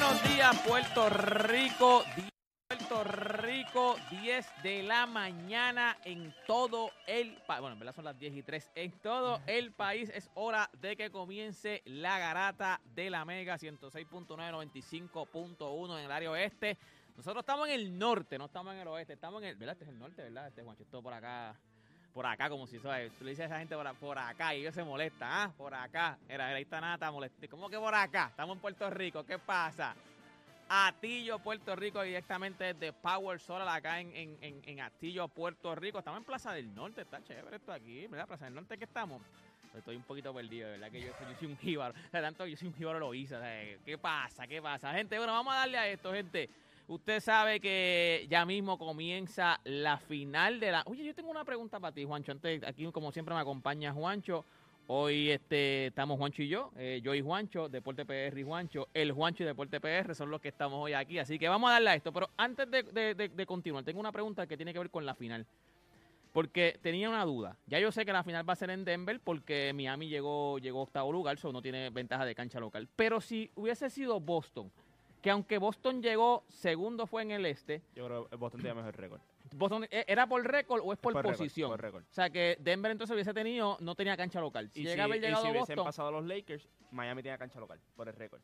Buenos días, Puerto Rico. Puerto Rico, 10 de la mañana en todo el país. Bueno, en verdad son las 10 y 3. En todo el país es hora de que comience la garata de la Mega 106.9, 95.1 en el área oeste. Nosotros estamos en el norte, no estamos en el oeste. Estamos en el. ¿Verdad? Este es el norte, ¿verdad? Este Juancho, esto por acá. Por acá, como si ¿sabes? tú le dices a esa gente por, por acá y ellos se molestan. Ah, por acá. Era, era, ahí está nada, molesta. ¿Cómo que por acá? Estamos en Puerto Rico. ¿Qué pasa? Atillo, Puerto Rico, directamente desde Power Solar, acá en, en, en, en Puerto Rico. Estamos en Plaza del Norte, está chévere esto aquí, ¿verdad? Plaza del Norte que estamos. Estoy un poquito perdido, de verdad que yo, soy un jíbaro. O sea, tanto yo soy un jíbaro lo hice. o ¿Qué pasa? ¿Qué pasa? Gente, bueno, vamos a darle a esto, gente. Usted sabe que ya mismo comienza la final de la. Oye, yo tengo una pregunta para ti, Juancho. Antes, aquí, como siempre, me acompaña Juancho. Hoy este, estamos Juancho y yo, eh, yo y Juancho, Deporte PR y Juancho, el Juancho y Deporte PR son los que estamos hoy aquí. Así que vamos a darle a esto. Pero antes de, de- de- continuar, tengo una pregunta que tiene que ver con la final. Porque tenía una duda. Ya yo sé que la final va a ser en Denver porque Miami llegó, llegó octavo lugar, eso no tiene ventaja de cancha local. Pero si hubiese sido Boston, que aunque Boston llegó segundo fue en el este, Yo creo que Boston tiene mejor récord. Boston, ¿e- ¿era por récord o es por, posición? por récord. O sea que Denver entonces hubiese tenido, no tenía cancha local. Si Y llega a haber y llegado si hubiesen Boston, pasado los Lakers, Miami tenía cancha local, por el récord.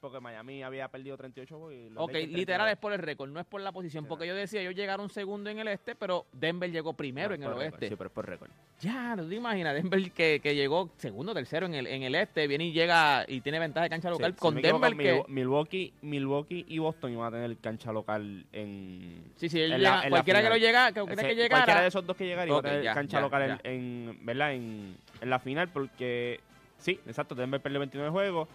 Porque Miami había perdido 38 juegos y los Ok, Lakers literal 39. es por el récord, no es por la posición. Sí, Porque no. yo decía, ellos llegaron segundo en el este, pero Denver llegó primero No, en el oeste. Sí, pero es por récord. Ya, no te imaginas, Denver que, que llegó segundo, tercero en el, en el este, viene y llega y tiene ventaja de cancha Sí, local si con me equivoco, Denver que... Milwa- Milwaukee, Milwaukee y Boston iban a tener cancha local en... Sí, sí, en la- llega- en cualquiera que lo llega, que, cualquiera Ese- que llegara... Cualquiera de esos dos que llegara iba Ok, a tener ya, cancha ya, local ya. En, en, ¿verdad? En, en la final porque, sí, exacto, Denver perdió 29 juegos.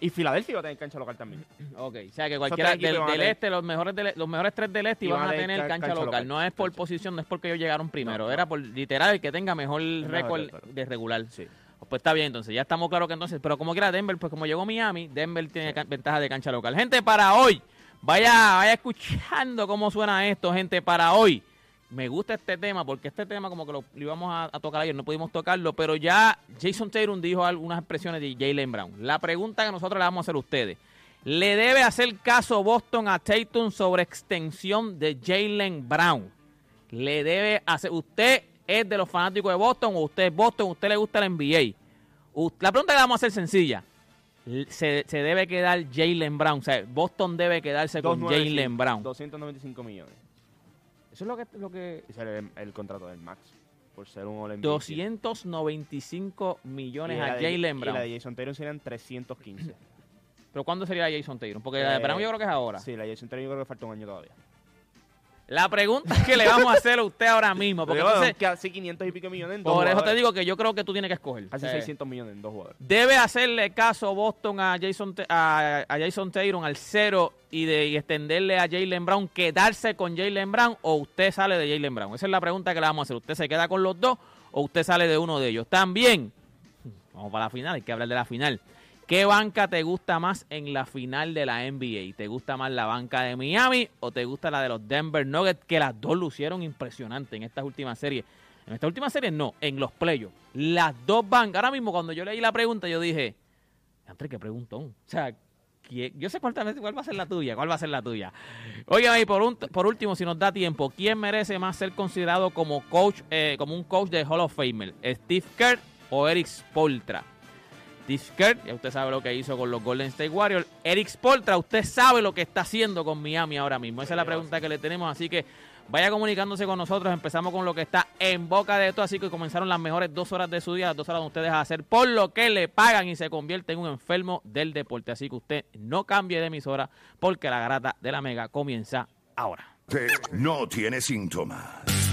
Y Filadelfia va a tener cancha local también. Ok, o sea que cualquiera del, este, los mejores, del- los mejores tres del este iban a tener tener ca- cancha, cancha local. local. No es por Cancha. posición, no es porque ellos llegaron primero, no. era por literal el que tenga mejor récord de regular. Sí. Pues está bien, entonces ya estamos claros que entonces, pero como quiera Denver, pues como llegó Miami, Denver tiene ca- ventaja de cancha local. Gente, para hoy, vaya, vaya escuchando cómo suena esto, gente, para hoy. Me gusta este tema porque este tema como que lo, íbamos a, a tocar ayer, no pudimos tocarlo, pero ya Jason Tatum dijo algunas expresiones de Jalen Brown. La pregunta que nosotros le vamos a hacer a ustedes, ¿le debe hacer caso Boston a Tatum sobre extensión de Jalen Brown? le debe hacer. Usted es de los fanáticos de Boston o usted es Boston, a usted le gusta el NBA. La pregunta que le vamos a hacer sencilla. L- Se, se debe quedar Jalen Brown. O sea, Boston debe quedarse con 295, Jalen Brown. 295 millones. Eso es lo que. Lo que Ese era el, el contrato del Max. Por ser un All 295 millones Y a la de- Jalen Y Brown. la de Jason Taylor serían 315. Pero ¿cuándo sería Jason Tatum? Porque la de Eh, Brown yo creo que es ahora. Sí, la de Jason Taylor yo creo que falta un año todavía. La pregunta que le vamos a hacer a usted ahora mismo. Porque Pero entonces, casi 500 y pico millones en dos por eso te digo que yo creo que tú tienes que escoger. O sea, 600 millones en dos jugadores. ¿Debe hacerle caso Boston a Jason, a, a Jason Tatum al cero y, de, y extenderle a Jalen Brown, quedarse con Jalen Brown o usted sale de Jalen Brown? Esa es la pregunta que le vamos a hacer. ¿Usted se queda con los dos o usted sale de uno de ellos? También, vamos para la final, hay que hablar de la final. ¿Qué banca te gusta más en la final de la NBA? ¿Te gusta más la banca de Miami o te gusta la de los Denver Nuggets? Que las dos lucieron impresionante en estas últimas series. En esta última serie no, en los playoffs. Las dos bancas. Ahora mismo cuando yo leí la pregunta yo dije, Andre, qué preguntón. O sea, ¿quién- yo sé cuál, cuál va a ser la tuya, cuál va a ser la tuya. Oigan, y por, un- por último, si nos da tiempo, ¿quién merece más ser considerado como coach, eh, como un coach de Hall of Famer? ¿Steve Kerr o Eric Spoltra? Steve Kerr, ya usted sabe lo que hizo con los Golden State Warriors. Eric Spoltra, usted sabe lo que está haciendo con Miami ahora mismo. Esa es la pregunta que le tenemos, así que vaya comunicándose con nosotros. Empezamos con lo que está en boca de todo, así que comenzaron las mejores dos horas de su día, las dos horas donde usted deja de hacer por lo que le pagan y se convierte en un enfermo del deporte. Así que usted no cambie de emisora porque la garata de la mega comienza ahora. No tiene síntomas,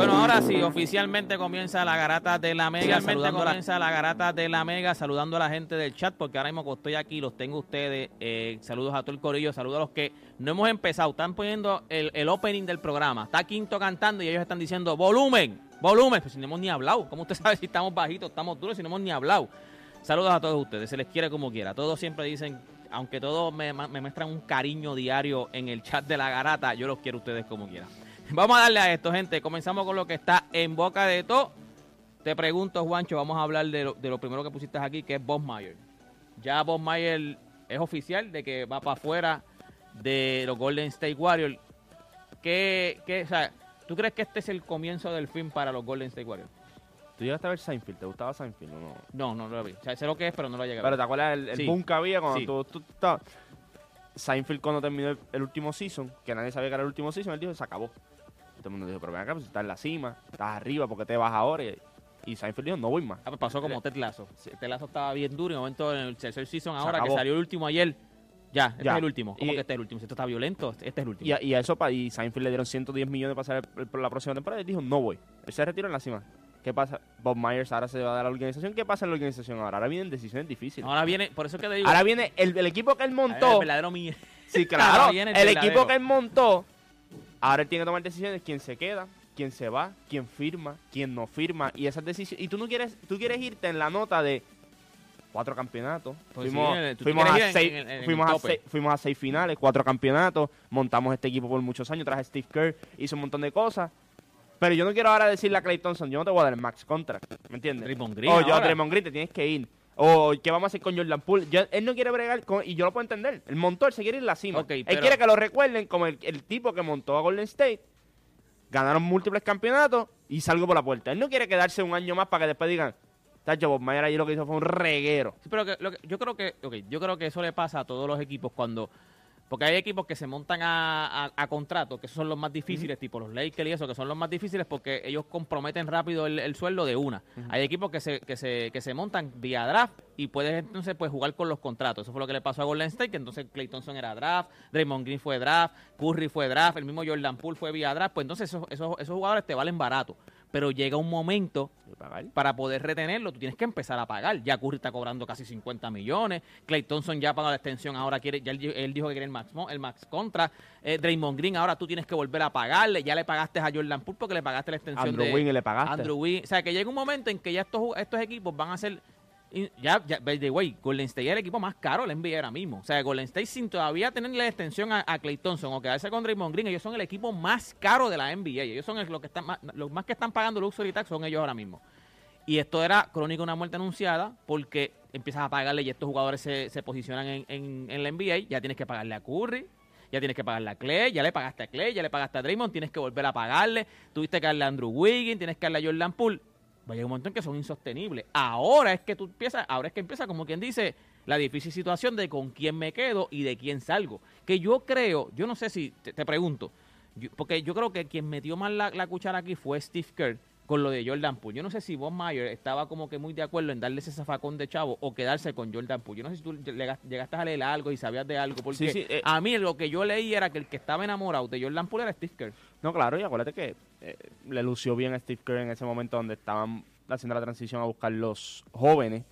Bueno, ahora sí, oficialmente comienza la garata de la Mega. Saludando comienza la garata de la Mega, saludando a la gente del chat, porque ahora mismo que estoy aquí, los tengo ustedes. Eh, saludos a todo el corillo, saludos a los que no hemos empezado. Están poniendo el, el opening del programa. Está Quinto cantando y ellos están diciendo volumen, volumen. Pues si no hemos ni hablado. ¿Cómo usted sabe si estamos bajitos, estamos duros, si no hemos ni hablado? Saludos a todos ustedes, se les quiere como quiera. Todos siempre dicen, aunque todos me, me muestran un cariño diario en el chat de la garata, yo los quiero a ustedes como quiera. Vamos a darle a esto, gente. Comenzamos con lo que está en boca de todo. Te pregunto, Juancho, vamos a hablar de lo, de lo primero que pusiste aquí, que es Bob Mayer. Ya Bob Mayer es oficial de que va para afuera de los Golden State Warriors. ¿Qué, qué, o sea, ¿Tú crees que este es el comienzo del fin para los Golden State Warriors? ¿Tú llegaste a ver Seinfeld? ¿Te gustaba Seinfeld o no? No, no, no lo vi. O sea, sé lo que es, pero no lo llegué a Pero ver. ¿te acuerdas el, el Sí. boom que había cuando Sí. tú, tú- tú estabas- Seinfeld cuando terminó el, el último season, que nadie sabía que era el último season, él dijo, se acabó. Todo el mundo dijo, pero ven acá, pues estás en la cima, estás arriba, ¿por qué te vas ahora? Y, y Seinfeld dijo, no voy más. Ah, pues pasó como Ted Lasso. Ted Lasso estaba bien duro y de momento en el tercer season ahora que salió el último ayer. Ya, este Ya. es el último. ¿Cómo Y- que este es el último? Si esto está violento, este es el último. Y a, y a eso, y Seinfeld le dieron 110 millones para pasar el- por la próxima temporada y dijo, no voy. Él se retiró en la cima. ¿Qué pasa? Bob Myers ahora se va a dar a la organización. ¿Qué pasa en la organización ahora? Ahora vienen decisiones difíciles. Ahora viene, por eso que te digo. Ahora viene el, el equipo que él montó. el verdadero Sí, claro. El, el equipo que él montó, ahora él tiene que tomar decisiones. ¿Quién se queda? ¿Quién se va? ¿Quién firma? ¿Quién no firma? Y esas decisiones. Y tú no quieres, tú quieres irte en la nota de cuatro campeonatos. Fuimos a seis, finales, cuatro campeonatos. Montamos este equipo por muchos años. Traje Steve Kerr, hizo un montón de cosas. Pero yo no quiero ahora decirle a Clay Thompson, yo no te voy a dar el max contract. ¿Me entiendes? Draymond Green O yo, ahora. Draymond Green, te tienes que ir. O qué vamos a hacer con Jordan Poole. Yo- él no quiere bregar con, y yo lo puedo entender. El montó, se quiere ir a la cima. Él pero- quiere que lo recuerden como el, el tipo que montó a Golden State. Ganaron múltiples campeonatos y salgo por la puerta. Él no quiere quedarse un año más para que después digan, Tacho, Bob Myers ahí lo que hizo fue un reguero. Sí, pero que- lo que- yo creo que yo creo que eso le pasa a todos los equipos cuando porque hay equipos que se montan a, a, a contrato, que esos son los más difíciles, tipo los Lakers y eso, que son los más difíciles porque ellos comprometen rápido el, el sueldo de una. Hay equipos que se, que, se, que se montan vía draft y puedes entonces pues, jugar con los contratos. Eso fue lo que le pasó a Golden State, que entonces Clay Thompson era draft, Draymond Green fue draft, Curry fue draft, el mismo Jordan Poole fue vía draft, pues entonces esos, esos, esos jugadores te valen barato. Pero llega un momento para poder retenerlo, tú tienes que empezar a pagar. Ya Curry está cobrando casi 50 millones. Clay Thompson ya paga la extensión, ahora quiere, ya él, él dijo que quiere el max, el max contra. Eh, Draymond Green, ahora tú tienes que volver a pagarle. Ya le pagaste a Jordan Poole porque le pagaste la extensión Andrew de Wiggins le pagaste. Andrew Wiggins. O sea, que llega un momento en que ya estos, estos equipos van a ser ya, ya, by the Golden State es el equipo más caro del NBA ahora mismo. O sea, Golden State sin todavía tener la extensión a, Clay Thompson o quedarse con Draymond Green, ellos son el equipo más caro de la NBA. Ellos son los que están más, los más que están pagando luxury tax son ellos ahora mismo. Y esto era crónica una muerte anunciada porque empiezas a pagarle y estos jugadores se, se posicionan en, en- en la NBA. Ya tienes que pagarle a Curry, ya tienes que pagarle a Clay, ya le pagaste a Clay, ya le pagaste a Draymond, tienes que volver a pagarle. Tuviste que darle a Andrew Wiggins, tienes que darle a Jordan Poole. Va a llegar un momento en que son insostenibles. Ahora es que tú empiezas, ahora es que empieza como quien dice la difícil situación de con quién me quedo y de quién salgo. Que yo creo, yo no sé si, te, te pregunto, yo- porque yo creo que quien metió más la, la cuchara aquí fue Steve Kerr con lo de Jordan Poole. Yo no sé si Bob Meyer estaba como que muy de acuerdo en darle ese zafacón de chavo o quedarse con Jordan Poole. Yo no sé si tú llegas- llegaste a leer algo y sabías de algo, porque Sí, sí, eh. a mí lo que yo leí era que el que estaba enamorado de Jordan Poole era Steve Kerr. No, claro, y acuérdate que eh, le lució bien a Steve Kerr en ese momento donde estaban haciendo la transición a buscar los jóvenes.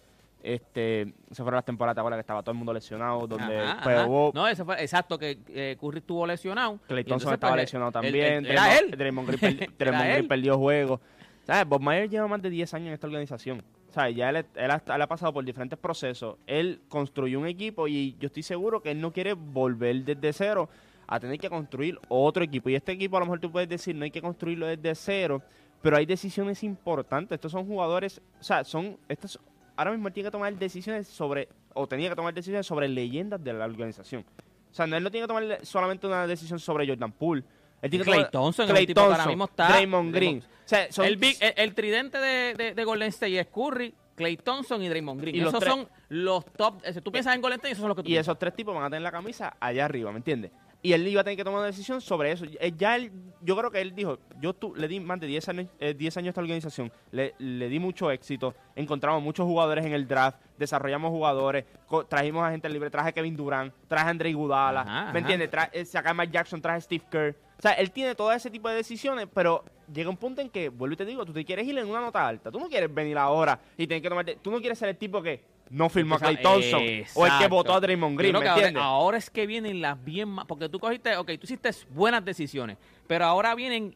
Este, se fueron las temporadas, ¿te acuerdas que estaba todo el mundo lesionado? Donde Ajá, ajá. hubo- No, eso fue exacto, que eh, Curry estuvo lesionado. Clay Thompson estaba pues, lesionado también. era él. Draymond Green, perdi- Era Draymond Green él. perdió juegos. ¿Sabes? Bob Myers lleva más de 10 años en esta organización. ¿Sabes? Ya él, él, ha, él ha pasado por diferentes procesos. Él construyó un equipo y yo estoy seguro que él no quiere volver desde cero a tener que construir otro equipo. Y este equipo a lo mejor tú puedes decir no hay que construirlo desde cero, pero hay decisiones importantes. Estos son jugadores, o sea, son estos ahora mismo él tiene que tomar decisiones sobre o tenía que tomar decisiones sobre leyendas de la organización. O sea, no, él no tiene que tomar solamente una decisión sobre Jordan Poole. Él tiene que Clay tomar- Thompson Clay que ahora Thompson, mismo está- Draymond Green. O sea, son- el, big- el, el tridente de, de- de Golden State es Curry, Clay Thompson y Draymond Green. Y esos son los top. ese, Tú piensas en Golden State esos son los que tú y piensas. esos tres tipos van a tener la camisa allá arriba, ¿me entiendes? Y él iba a tener que tomar una decisión sobre eso. Eh, Ya él, yo creo que él dijo, yo tu- le di más de 10 años, eh, 10 años a esta organización, le, le di mucho éxito, encontramos muchos jugadores en el draft, desarrollamos jugadores, trajimos a gente libre, traje a Kevin Durant, traje a Andre Iguodala, Ajá, ajá. ¿me entiendes? Tra eh, saca a Mike Jackson, traje a Steve Kerr. O sea, él tiene todo ese tipo de decisiones, pero llega un punto en que, vuelvo y te digo, tú te quieres ir en una nota alta. Tú no quieres venir ahora y tener que tomarte... Tú no quieres ser el tipo que no firmó a Clay Thompson o el que votó a Draymond Green, ¿me ahora, es que vienen las bien más. Porque tú cogiste, ok, tú hiciste buenas decisiones, pero ahora vienen.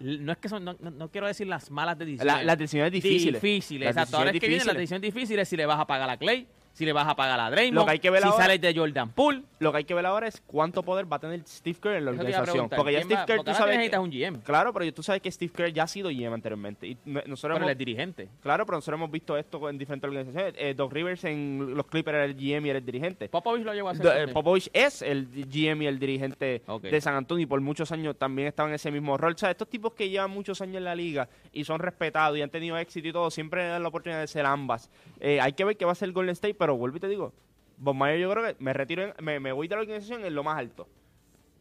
No es que son, no, no- quiero decir las malas decisiones. La- las decisiones difíciles. Difíciles, Las exacto. Ahora es decisiones que vienen las difíciles. decisiones difíciles si le vas a pagar a Clay, si le vas a pagar a Draymond, Lo que hay que ver si ahora- sales de Jordan Poole. Lo que hay que ver ahora es cuánto poder va a tener Steve Kerr en la organización. Porque ya ¿quién Steve va- Kerr, tú sabes necesitas que, un GM. Claro, pero tú sabes que Steve Kerr ya ha sido GM anteriormente. Y no- nosotros Pero él es dirigente. Claro, pero nosotros hemos visto esto en diferentes organizaciones. Eh, Doc Rivers en los Clippers era el GM y era el dirigente. Popovich lo llevó a hacer. Do- eh. Popovich es el GM y el dirigente de San Antonio y por muchos años también estaba en ese mismo rol. O sea, estos tipos que llevan muchos años en la liga y son respetados y han tenido éxito y todo, siempre dan la oportunidad de ser ambas. Eh, hay que ver qué va a ser Golden State, pero vuelvo y te digo, Bob Myers yo creo que me retiro, en- me, me voy de la organización en lo más alto.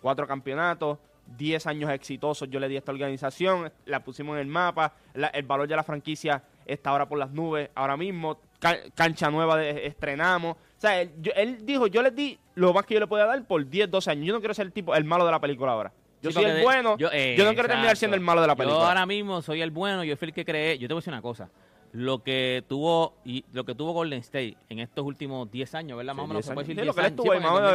Cuatro campeonatos, diez años exitosos yo le di a esta organización, la pusimos en el mapa, la- el valor de la franquicia está ahora por las nubes, ahora mismo, ca- cancha nueva de- estrenamos. O sea, él, yo- él dijo, yo les di lo más que yo le podía dar por 10, 12 años. Yo no quiero ser el tipo, el malo de la película ahora. Yo Sí, soy el de- bueno, yo, no quiero terminar siendo el malo de la película. Yo ahora mismo soy el bueno, yo fui el que creé. Yo te voy a decir una cosa. Lo que tuvo y lo que tuvo Golden State en estos últimos 10 años, ¿verdad? Más o Sí, menos 10 se puede decir Sí, 10 lo que años. estuvo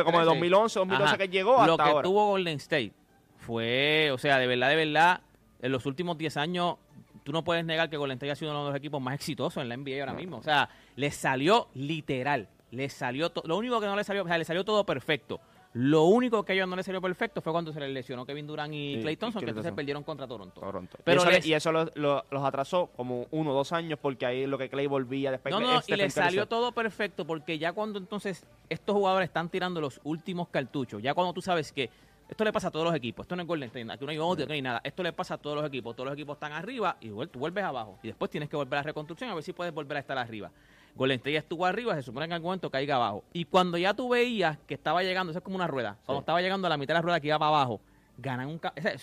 como de 2013. 2011, 2012 Ajá. que llegó Lo hasta que ahora. tuvo Golden State fue, o sea, de verdad, de verdad, en los últimos 10 años, tú no puedes negar que Golden State ha sido uno de los equipos más exitosos en la NBA ahora mismo. O sea, le salió literal, le salió, to- lo único que no le salió, o sea, le salió todo perfecto. Lo único que a ellos no les salió perfecto fue cuando se les lesionó Kevin Durant y Sí, Clay y Thompson, que entonces perdieron contra Toronto. Toronto. Pero y eso, les- le- y eso lo- lo- los atrasó como uno o dos años porque ahí lo que Clay volvía después. No, Clay- no, y Stephen le Curry salió todo perfecto porque ya cuando entonces estos jugadores están tirando los últimos cartuchos, ya cuando tú sabes que Esto le pasa a todos los equipos. Esto no es Golden State. Aquí no hay odio, aquí no hay nada. Esto le pasa a todos los equipos. Todos los equipos están arriba y tú vuelves abajo. Y después tienes que volver a la reconstrucción a ver si puedes volver a estar arriba. Golden State estuvo arriba, se supone que en algún momento caiga abajo. Y cuando ya tú veías que estaba llegando, eso es como una rueda. Cuando Sí. estaba llegando a la mitad de la rueda que iba para abajo, ganan un...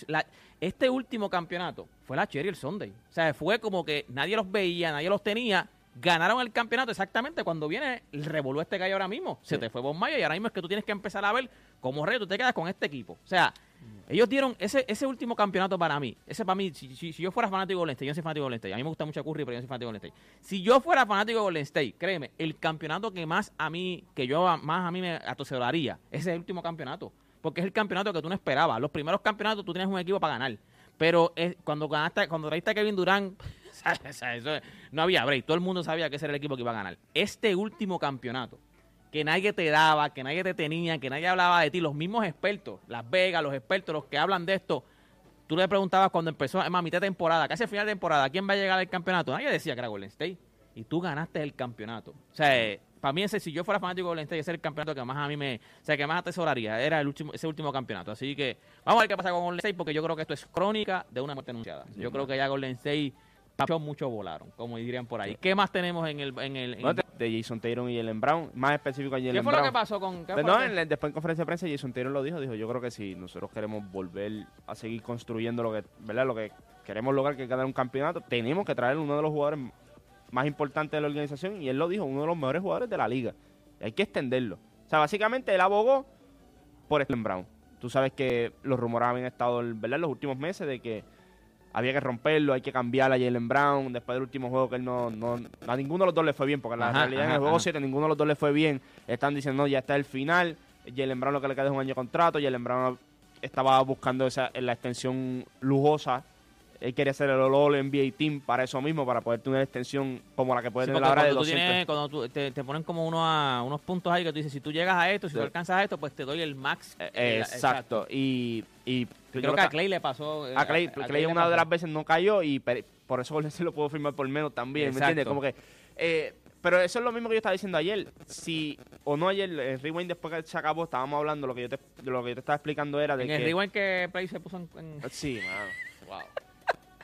la- este último campeonato fue la Cherry el Sunday. O sea, fue como que nadie los veía, nadie los tenía. Ganaron el campeonato exactamente cuando viene el revolú este hay ahora mismo. Se Sí. te fue Bob Maya y ahora mismo es que tú tienes que empezar a ver cómo rey tú te quedas con este equipo. O sea, ellos dieron ese, ese último campeonato para mí. Ese para mí, si, si- yo fuera fanático de Golden State, yo no soy fanático de Golden State. A mí me gusta mucho Curry, pero yo no soy fanático de Golden State. Si yo fuera fanático de Golden State, créeme, el campeonato que más a mí, que yo más a mí me atosedoraría, ese es el último campeonato. Porque es el campeonato que tú no esperabas. Los primeros campeonatos tú tienes un equipo para ganar. Pero cuando ganaste, cuando traíste a Kevin Durant, no había break. Todo el mundo sabía que ese era el equipo que iba a ganar. Este último campeonato, que nadie te daba, que nadie te tenía, que nadie hablaba de ti, los mismos expertos, Las Vegas, los expertos, los que hablan de esto, tú le preguntabas cuando empezó, es más, mitad de temporada, casi final de temporada, ¿quién va a llegar al campeonato? Nadie decía que era Golden State. Y tú ganaste el campeonato. O sea, eh, para mí ese, si yo fuera fanático de Golden State, ese es el campeonato que más a mí me, o sea, que más atesoraría, era el último, ese último campeonato. Así que vamos a ver qué pasa con Golden State, porque yo creo que esto es crónica de una muerte anunciada. Yo creo que ya Golden State, muchos, muchos volaron, como dirían por ahí. ¿Qué más tenemos en el... En el en- No, de, Jason Tatum y Jalen Brown, más específico a Jalen ¿Qué fue Brown. lo que pasó con... qué fue no, en después en conferencia de prensa Jason Taylor lo dijo, dijo, yo creo que si nosotros queremos volver a seguir construyendo lo que, ¿verdad? Lo que queremos lograr que ganar un campeonato, tenemos que traer uno de los jugadores más importantes de la organización y él lo dijo, uno de los mejores jugadores de la liga. Y hay que extenderlo. O sea, básicamente él abogó por Jalen Brown. Tú sabes que los rumores habían estado, ¿verdad? En los últimos meses de que había que romperlo, hay que cambiar a Jalen Brown después del último juego que él no, no a ninguno de los dos le fue bien, porque la Ajá, realidad en ajá, el juego ajá. 7 ninguno de los dos le fue bien. Están diciendo, no, ya está el final. Jalen Brown lo que le queda es un año de contrato. Jalen Brown estaba buscando esa, la extensión lujosa. Él quería hacer el All NBA Team para eso mismo, para poder tener una extensión como la que puede Sí, tener ahora de cuando tú 200. tienes- cuando tú- te, te ponen como uno a- unos puntos ahí que tú dices, si tú llegas a esto, si tú Sí. alcanzas a esto, pues te doy el max. Eh, Eh, exacto. Y, y Creo que a Clay le pasó. eh, A Clay, a Clay le una de pasó. las veces no cayó y por eso State lo pudo firmar por menos también, ¿me Exacto. entiendes? Como que, eh, pero eso es lo mismo que yo estaba diciendo ayer. Si, o no ayer, el rewind después que se acabó, estábamos hablando, lo que yo te, de lo que yo te estaba explicando era de En que... el rewind que Play se puso en. en- Sí, mano.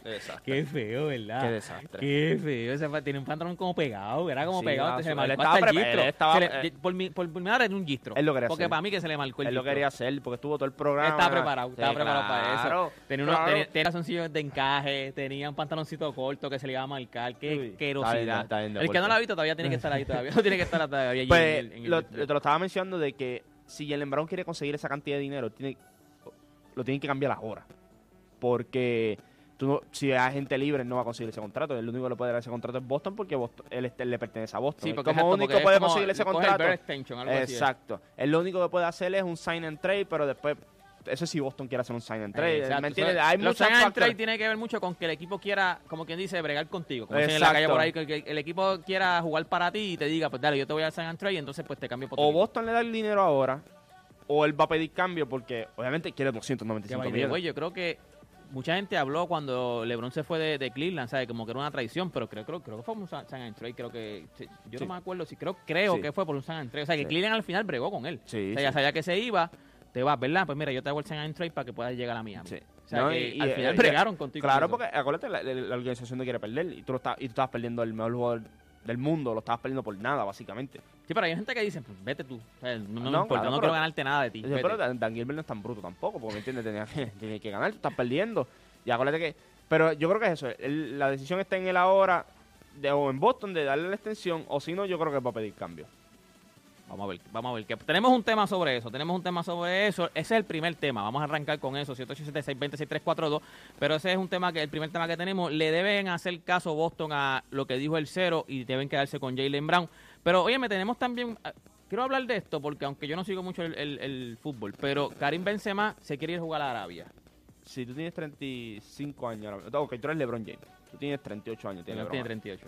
Qué desastre. Qué feo, ¿verdad? Qué desastre. Qué feo. Ese tiene un pantalón como pegado, era como Sí, pegado. mano, se le marcó estaba hasta el gistro. estaba- le- eh, por, mi, por, por mi madre era un gistro. Él lo quería Porque hacer. para mí que se le marcó el Él lo gistro. quería hacer porque estuvo todo el programa. Estaba preparado, Sí, estaba preparado para eso. Tenía, unos, claro. calzoncillos de encaje, tenía un pantaloncito corto que se le iba a marcar. Qué querosidad. el que no lo ha visto todavía tiene que estar ahí todavía. No tiene que estar todavía allí Pues, en el- en el- lo- te lo estaba mencionando de que si Jalen Brown quiere conseguir esa cantidad de dinero, tiene, lo tienen que cambiar ahora. Porque tú no- si hay gente libre, no va a conseguir ese contrato. El único que le puede dar ese contrato es Boston porque Boston, él, este- le pertenece a Boston. Sí, Él porque como exacto, único porque es puede como- conseguir ese contrato. extension, algo así. Exacto. Él lo único que puede hacer es un sign and trade, pero después, eso sí Boston quiere hacer un sign and trade. Exacto. ¿Me entiendes? O sea, Hay los sign and trade tiene que ver mucho con que el equipo quiera, como quien dice, bregar contigo. Como dicen en la calle por ahí, que, el equipo quiera jugar para ti y te diga, pues dale, yo te voy a sign and trade y entonces pues te cambio por O equipo. Boston le da el dinero ahora, o él va a pedir cambio porque obviamente quiere Que 295 by the millones. yo creo que mucha gente habló cuando LeBron se fue de, de Cleveland, ¿sabes? Como que era una traición, pero creo, creo, creo que fue un sign and trade, creo que, yo Sí. no me acuerdo si creo, creo Sí. que fue por un and trade. O sea, que Sí. Cleveland al final bregó con él. Sí, o sea, ya sabía que se iba, te vas, ¿verdad? Pues mira, yo te hago el sign and trade para que puedas llegar a Miami. Sí. O sea, No, que y- y- al final y- bregaron contigo. Claro, con porque acuérdate, la, la- la organización no quiere perder y tú, lo estás, y tú estabas perdiendo el mejor jugador del mundo, lo estabas perdiendo por nada, básicamente. Sí, pero hay gente que dice, pues vete tú. O sea, no, no me No, importa, claro, no pero- quiero ganarte nada de ti. Vete. pero Dan, Dan Gilbert no es tan bruto tampoco, porque me entiendes, tenía que, ganar, tú estás perdiendo. Y acuérdate que. Pero yo creo que es eso, el- la decisión está en él ahora, de, o en Boston, de darle la extensión, o si no, yo creo que va a pedir cambio. Vamos a ver, vamos a ver. Que tenemos un tema sobre eso, tenemos un tema sobre eso. Ese es el primer tema. Vamos a arrancar con eso, 787-620-6342. Pero ese es un tema que, el primer tema que tenemos. Le deben hacer caso Boston a lo que dijo el cero y deben quedarse con Jalen Brown. Pero, oye, me tenemos también. ah, Quiero hablar de esto porque, aunque yo no sigo mucho el, el- el fútbol, pero Karim Benzema se quiere ir a jugar a Arabia. Si tú tienes 35 años, ok, tú eres LeBron James, tú tienes 38 años, tienes Tiene, tiene 38.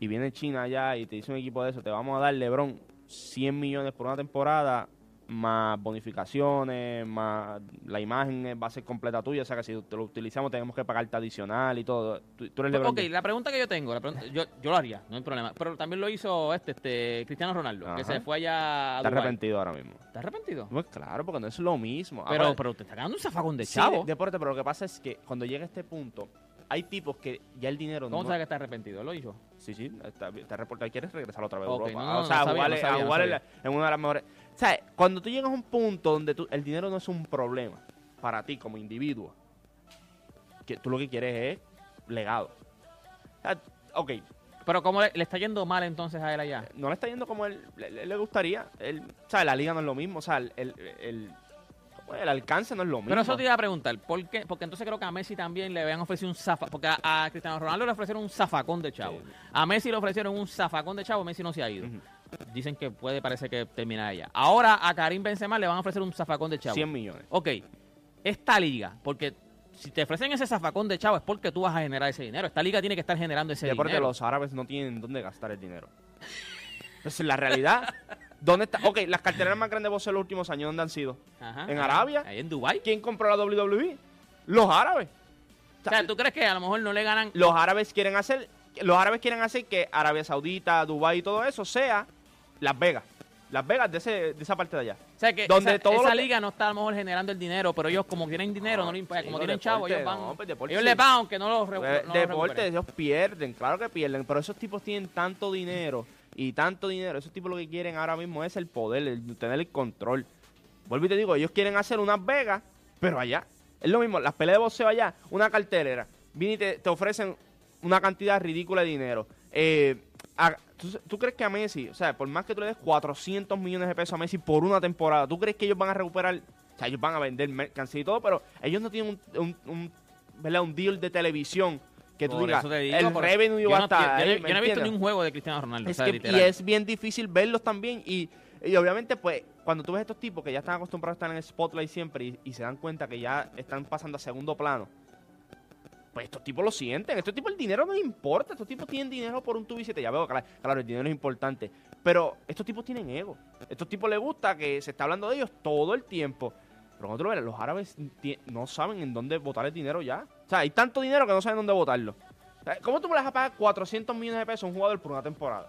y viene China allá y te dice un equipo de eso, te vamos a dar LeBron 100 millones por una temporada, más bonificaciones, más la imagen va a ser completa tuya, o sea que si te lo utilizamos tenemos que pagarte adicional y todo. Tú, tú eres Ok, la pregunta que yo tengo, la pregunta- yo, yo lo haría, no hay problema. Pero también lo hizo este, este Cristiano Ronaldo, que se fue allá a Está arrepentido ahora mismo. ¿Está arrepentido? Pues claro, porque no es lo mismo. Pero, Ahora, pero te está ganando un zafagón de chavo. de- deporte, pero lo que pasa es que cuando llega este punto, hay tipos que ya el dinero ¿Cómo no... sabes que está arrepentido? ¿Lo hizo? Sí, sí, está, está reportado. ¿Quieres regresar otra vez a Ok, Europa? no, no, o sea, no a sabía, a jugar en, una de las mejores... O sea, cuando tú llegas a un punto donde tú- el dinero no es un problema para ti como individuo, que tú lo que quieres es legado. O sea, ok, Pero ¿cómo le, le está yendo mal entonces a él allá? no le está yendo como él le, le- le gustaría. Él, o sea, la liga no es lo mismo. O sea, el, el, el- ¿cómo es? el alcance no es lo mismo. Pero eso te iba a preguntar, ¿por qué? Porque entonces creo que a Messi también le habían ofrecido un zafacón, porque a, a Cristiano Ronaldo le ofrecieron un zafacón de chavo. Sí. A Messi le ofrecieron un zafacón de chavo, Messi no se ha ido. Dicen que puede, parece que termina allá. Ahora a Karim Benzema le van a ofrecer un zafacón de chavo. 100 millones. Ok, esta liga, porque si te ofrecen ese zafacón de chavo es porque tú vas a generar ese dinero. Esta liga tiene que estar generando ese Deporte, dinero. los árabes no tienen dónde gastar el dinero. Esa es la realidad. ¿Dónde está? Ok, las carteras más grandes de boxeo en los últimos años, ¿dónde han sido? Ajá, ¿En. Arabia? Ahí en Dubai. ¿Quién compró la WWE? Los árabes. O sea, ¿tú crees que a lo mejor no le ganan Los árabes quieren hacer, los árabes quieren hacer que Arabia Saudita, Dubái y todo eso sea Las Vegas. Las Vegas de, ese, de esa parte de allá. O sea, que Donde esa, todo esa que- liga no está a lo mejor generando el dinero, pero ellos como tienen dinero, no, le importa, sí, como tienen deporte, chavos, ellos van. no, pues ellos sí. les van aunque no los re- Eh, no los deporte, ellos pierden, claro que pierden, pero esos tipos tienen tanto dinero y tanto dinero. Esos tipos lo que quieren ahora mismo es el poder, el tener el control. Vuelvo y te digo, ellos quieren hacer unas Vegas, pero allá. Es lo mismo, las peleas de boxeo allá, una cartelera. Vienen y te, te ofrecen una cantidad ridícula de dinero. Eh, ¿tú, crees que a Messi, o sea, por más que tú le des 400 millones de pesos a Messi por una temporada, ¿tú crees que ellos van a recuperar? O sea, ellos van a vender mercancía y todo, pero ellos no tienen un, un, ¿verdad? un deal de televisión que tú Por digas, eso te digo, el revenue yo va a no, estar yo- ahí, no- ¿me yo no he visto entiendes? ni un juego de Cristiano Ronaldo. o Es sea, que- y literal. es bien difícil verlos también. Y, y obviamente, pues, cuando tú ves estos tipos que ya están acostumbrados a estar en el spotlight siempre y, y se dan cuenta que ya están pasando a segundo plano, pues estos tipos lo sienten. Estos tipos el dinero no les importa. Estos tipos tienen dinero por un tubo y siete. Ya veo, claro, claro, el dinero es importante. Pero estos tipos tienen ego. Estos tipos les gusta que se está hablando de ellos todo el tiempo. Pero nosotros, ves, los árabes ti- no saben en dónde botar el dinero ya. O sea, hay tanto dinero que no saben dónde botarlo. ¿Cómo tú me vas a pagar 400 millones de pesos a un jugador por una temporada?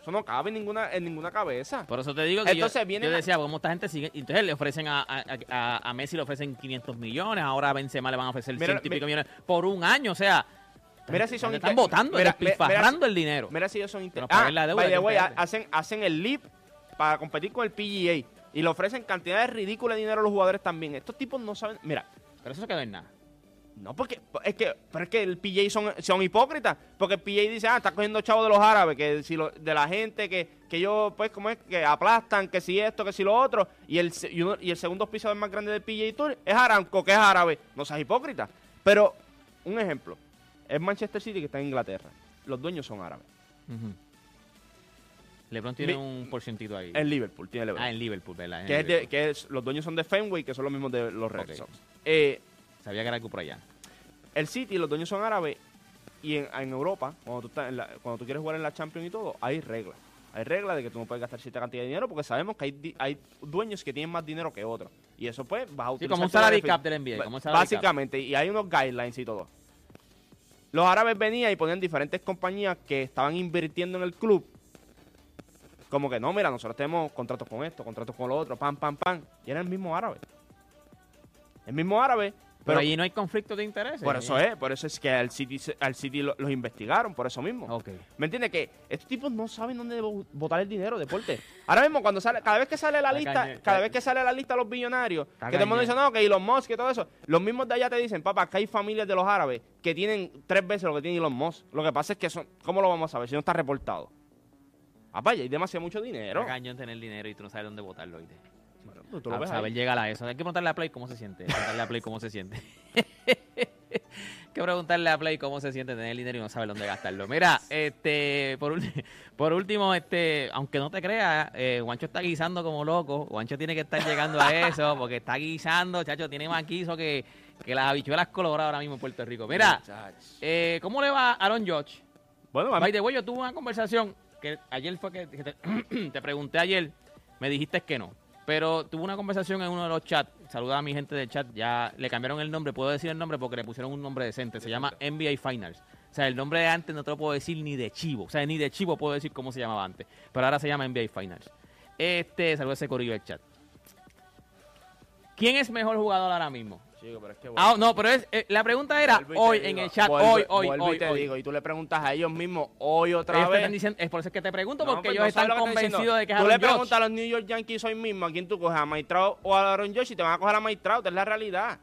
Eso no cabe en ninguna, en ninguna cabeza. Por eso te digo que yo- Entonces yo, vienen a- decía, como esta gente sigue, entonces le ofrecen a, a, a- a Messi le ofrecen 500 millones, ahora a Benzema le van a ofrecer Mira, 100 y pico millones por un año, o sea, Mira si son están votando, despilfarrando el dinero. Mira si ellos son Pero inter... pagar Ah, la deuda, by the hacen, hacen el leap para competir con el PGA. Y le ofrecen cantidades ridículas de dinero a los jugadores también. Estos tipos no saben... Mira, Pero eso quedó en nada. No porque... Es que, pero es que el PGA son, son hipócritas. Porque el PGA dice, ah, está cogiendo chavos de los árabes. Que si lo- de la gente que, que ellos, pues, como es, que aplastan, que si esto, que si lo otro. Y el, y, uno- y el segundo auspiciador más grande del PGA Tour es Aramco, que es árabe. No seas hipócrita. Pero, un ejemplo. Es Manchester City que está en Inglaterra. Los dueños son árabes. LeBron tiene Mi- un porcentito ahí. En Liverpool, tiene LeBron. ah, en Liverpool, ¿verdad? En que es de- que es- los dueños son de Fenway, que son los mismos de los Red. Sox. Eh, Sabía que era algo por allá. el City, los dueños son árabes. Y en, en Europa, cuando tú, estás en la- cuando tú quieres jugar en la Champions y todo, hay reglas. Hay reglas de que tú no puedes gastar cierta cantidad de dinero porque sabemos que hay, dueños que tienen más dinero que otros. Y eso, pues, vas a Sí, utilizar. como un salary cap del NBA, como. Básicamente, y hay unos guidelines y todo. Los árabes venían y ponían diferentes compañías que estaban invirtiendo en el club. Como que no, mira, nosotros tenemos contratos con esto, contratos con lo otro, pam, pam, pam. Y era el mismo árabe. El mismo árabe. Pero, Pero, allí no hay conflicto de intereses. por eso es, por eso es que al City, al City lo- los investigaron, por eso mismo. Ok. ¿Me entiendes? Que estos tipos no saben dónde botar el dinero, deporte. Ahora mismo, cuando sale, cada vez que sale la lista, cada vez que sale la lista de los billonarios, que todo el mundo dice, no, que Elon Musk y todo eso, los mismos de allá te dicen, papá, que hay familias de los árabes que tienen tres veces lo que tiene Elon Musk. Lo que pasa es que son, ¿cómo lo vamos a ver si no está reportado? Papá, ya hay demasiado mucho dinero. Está cañón tener dinero y tú no sabes dónde botarlo, ¿oíste? Tú- lo a ves saber ahí. llegar a eso. Hay que preguntarle a Play cómo se siente. Hay que preguntarle a Play cómo se siente. Hay que preguntarle a Play cómo se siente tener dinero y no saber dónde gastarlo. Mira, este, por, por último, este, aunque no te creas, eh, Juancho está guisando como loco. Juancho tiene que estar llegando a eso porque está guisando, chacho, tiene más guiso que, que las habichuelas coloradas ahora mismo en Puerto Rico. Mira, eh, ¿cómo le va a Aaron George? Bueno, a By the way, yo tuve una conversación que ayer fue que, que te, te pregunté ayer, me dijiste que no. Pero tuve una conversación en uno de los chats. Saluda a mi gente del chat. Ya le cambiaron el nombre. Puedo decir el nombre porque le pusieron un nombre decente. Se llama NBA Finals. O sea, el nombre de antes no te lo puedo decir ni de chivo. O sea, ni de chivo puedo decir cómo se llamaba antes. Pero ahora se llama NBA Finals. Este, saluda ese corillo del chat. ¿Quién es mejor jugador ahora mismo? Chico, pero es que Ah, no, pero es, eh, la pregunta era hoy digo, en el chat. hoy, hoy, hoy. y te hoy. digo, y tú le preguntas a ellos mismos hoy otra Ellos vez. están diciendo, es por eso que te pregunto, No, porque pues ellos no están convencidos de que es Tú le Aaron preguntas a los New York Yankees hoy mismo a quién tú coges, a Trout o a Aaron Josh y te van a coger a Trout, es la realidad.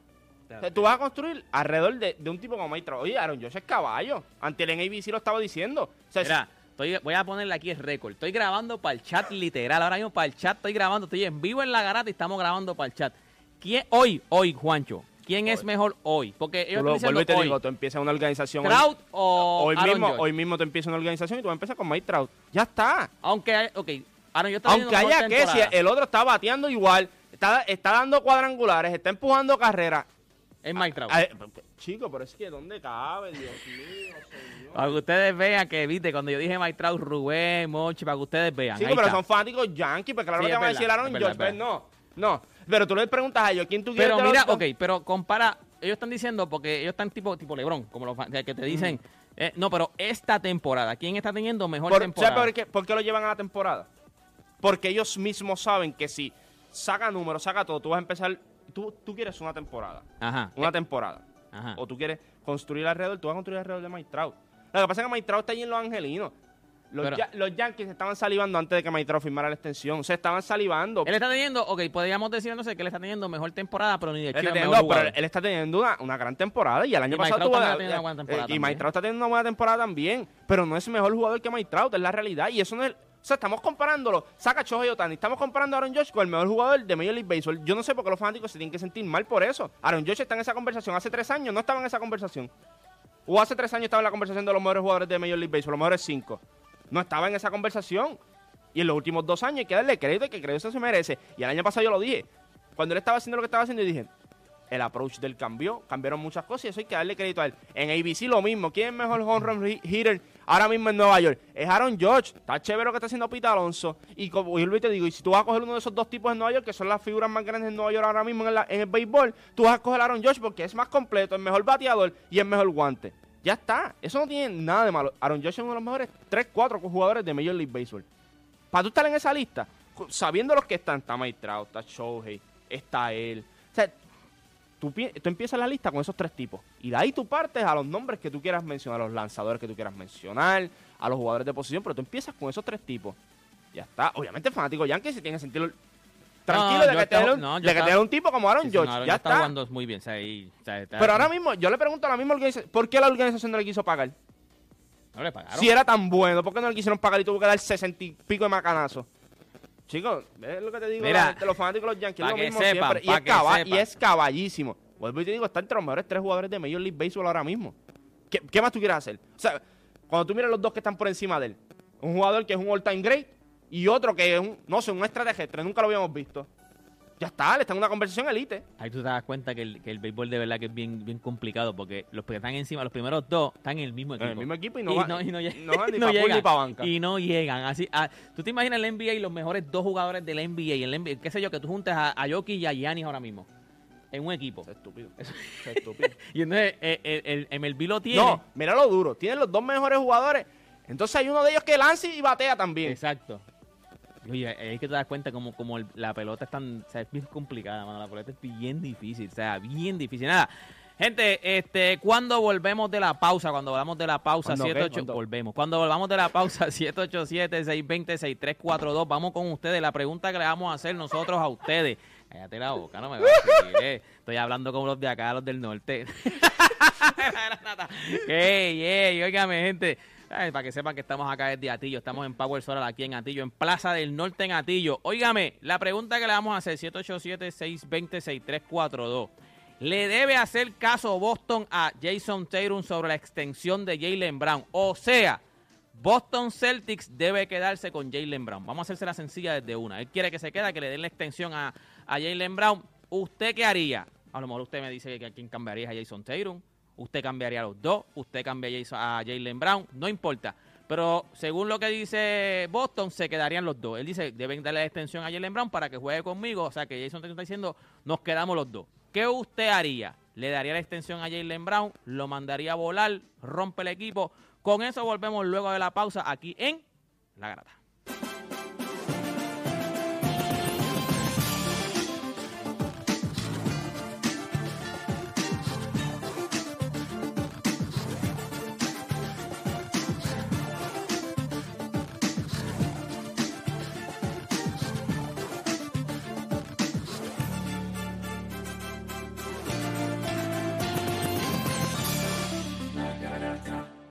O sea, tú vas a construir alrededor de, de un tipo como Trout. Oye, Aaron Josh es caballo. Ante el ABC lo estaba diciendo. O sea, Mira, estoy, voy a ponerle aquí el récord. Estoy grabando para el chat literal. Ahora mismo para el chat estoy grabando. Estoy en vivo en la garata y estamos grabando para el chat. ¿Quién, hoy, hoy, Juancho, ¿quién es mejor hoy? Porque ellos lo, están y te diciendo digo, hoy. tú empiezas una organización. hoy- Trout o hoy, Aaron mismo, hoy mismo te empieza una organización y tú vas a empezar con Mike Trout. Ya está. Aunque, hay- ok, Aaron, yo estoy Aunque haya que, si el otro está bateando igual, está, está dando cuadrangulares, está empujando carreras. Es Mike Trout. Ay, Chico, pero es que ¿dónde cabe? Dios mío, señor. Para que ustedes vean que, viste, cuando yo dije Mike Trout, Rubén, Mochi, para que ustedes vean. Sí, Ahí pero está. son fanáticos yankees, porque claro Sí, que te van a decir Aaron George, es pues no, no. Pero tú le preguntas a ellos, ¿quién tú quieres Pero mira, ok, pero compara, ellos están diciendo, porque ellos están tipo, tipo Lebron, como los que te dicen, eh, no, pero esta temporada, ¿quién está teniendo mejor Por- temporada? ¿Sabes por qué, por qué lo llevan a la temporada? Porque ellos mismos saben que si saca números, saca todo, tú vas a empezar, tú, tú quieres una temporada, Ajá, una temporada. ajá. o tú quieres construir alrededor, tú vas a construir alrededor de Mike Trout. Lo que pasa es que Mike Trout está ahí en los angelinos. Los, Pero- Ya- los Yankees estaban salivando antes de que Trout firmara la extensión. O sea, estaban salivando. Él está teniendo, ok, podríamos decir, no sé, que él está teniendo mejor temporada, pero ni de mejor no, pero él está teniendo una, una gran temporada y el año Y pasado tuvo eh, y Trout está teniendo una buena temporada también, pero no es mejor jugador que Trout, es la realidad y eso no es o sea, estamos comparándolo. Saca Shohei Otani. Estamos comparando a Aaron Josh con el mejor jugador de Major League Baseball. Yo no sé por qué los fanáticos se tienen que sentir mal por eso. Aaron Josh está en esa conversación. Hace tres años no estaba en esa conversación. O hace tres años estaba en la conversación de los mejores jugadores de Major League Baseball, los mejores cinco. No estaba en esa conversación. Y en los últimos dos años hay que darle crédito que crédito se merece. Y el año pasado yo lo dije. Cuando él estaba haciendo lo que estaba haciendo, yo dije, el approach del cambio, cambiaron muchas cosas y eso hay que darle crédito a él. En ABC lo mismo. ¿Quién es mejor home run hi- hitter ahora mismo en Nueva York? Es Aaron George. Está chévere lo que está haciendo Pete Alonso. Y como yo te digo, y si tú vas a coger uno de esos dos tipos en Nueva York, que son las figuras más grandes en Nueva York ahora mismo en, la- en el béisbol, tú vas a coger a Aaron George porque es más completo, es mejor bateador y es mejor guante. Ya está. Eso no tiene nada de malo. Aaron George es uno de los mejores 3, 4 jugadores de Major League Baseball. Para tú estar en esa lista, sabiendo los que están, está Mike Trout, está Shohei, está él. O sea, tú, tú empiezas la lista con esos tres tipos. Y de ahí tú partes a los nombres que tú quieras mencionar, a los lanzadores que tú quieras mencionar, a los jugadores de posición, pero tú empiezas con esos tres tipos. Ya está. Obviamente el fanático Yankee se tiene que sentir tranquilo de que, estaba- tener, un, de tipo como Aaron George. ya está. jugando muy bien. Pero ahora mismo, yo le pregunto a la misma organización, ¿por qué la organización no le quiso pagar? No le pagaron. Si era tan bueno, ¿por qué no le quisieron pagar y tuvo que dar sesenta y pico de macanazo? Chicos, es lo que te digo Mira, gente, los fanáticos de los Yankees, lo mismo sepan, siempre. Y es, caba- y sepan. es caballísimo. Vuelvo y te digo, está entre los mejores tres jugadores de Major League Baseball ahora mismo. ¿Qué, qué más tú quieres hacer? O sea, cuando tú miras los dos que están por encima de él, un jugador que es un all-time great y otro que es un, no sé, un extraterrestre, nunca lo habíamos visto. Ya está, le está en una conversación elite. Ahí tú te das cuenta que el, que el béisbol de verdad que es bien, bien complicado porque los que están encima, los primeros dos, están en el mismo En equipo. el mismo equipo y no, y va- no, y no, no van ni para llegan. ni para banca. Y no llegan. Así, ah, tú te imaginas el NBA y los mejores dos jugadores del NBA. Y el NBA, qué sé yo, que tú juntes a, a Jokic y a Giannis ahora mismo. En un equipo. Es estúpido. Es estúpido. Y entonces eh, el, el, MLB lo tiene. No, mira lo duro. Tienen los dos mejores jugadores. Entonces hay uno de ellos que lanza y batea también. Exacto. Oye, ahí es que te das cuenta como, como el- la pelota es tan, o sea, es bien complicada, mano. La pelota es bien difícil, o sea, bien difícil. Nada, gente, este, cuando volvemos de la pausa, cuando volvamos de la pausa, ¿Cuándo qué? 78, ¿Cuándo? volvemos. Cuando volvamos de la pausa, 787-620-6342, vamos con ustedes. La pregunta que le vamos a hacer nosotros a ustedes. Cállate la boca, no me vaciles. Estoy hablando como los de acá, los del norte. ey, ey, óigame, gente. Para que sepan que estamos acá desde Atillo, estamos en Power Solar aquí en Atillo, en Plaza del Norte en Atillo. Óigame, la pregunta que le vamos a hacer, 787-620-6342. ¿Le debe hacer caso Boston a Jason Tatum sobre la extensión de Jalen Brown? O sea, Boston Celtics debe quedarse con Jalen Brown. Vamos a hacerse la sencilla desde una. Él quiere que se quede, que le den la extensión a, a Jalen Brown. ¿Usted qué haría? A lo mejor usted me dice que a quién cambiaría a Jason Tatum. Usted cambiaría a los dos. Usted cambia a Jalen Brown. No importa. Pero según lo que dice Boston, se quedarían los dos. Él dice, deben darle la extensión a Jalen Brown para que juegue conmigo. O sea que Jason está diciendo, nos quedamos los dos. ¿Qué usted haría? ¿Le daría la extensión a Jalen Brown? ¿Lo mandaría a volar? ¿Rompe el equipo? Con eso volvemos luego de la pausa aquí en La Grata.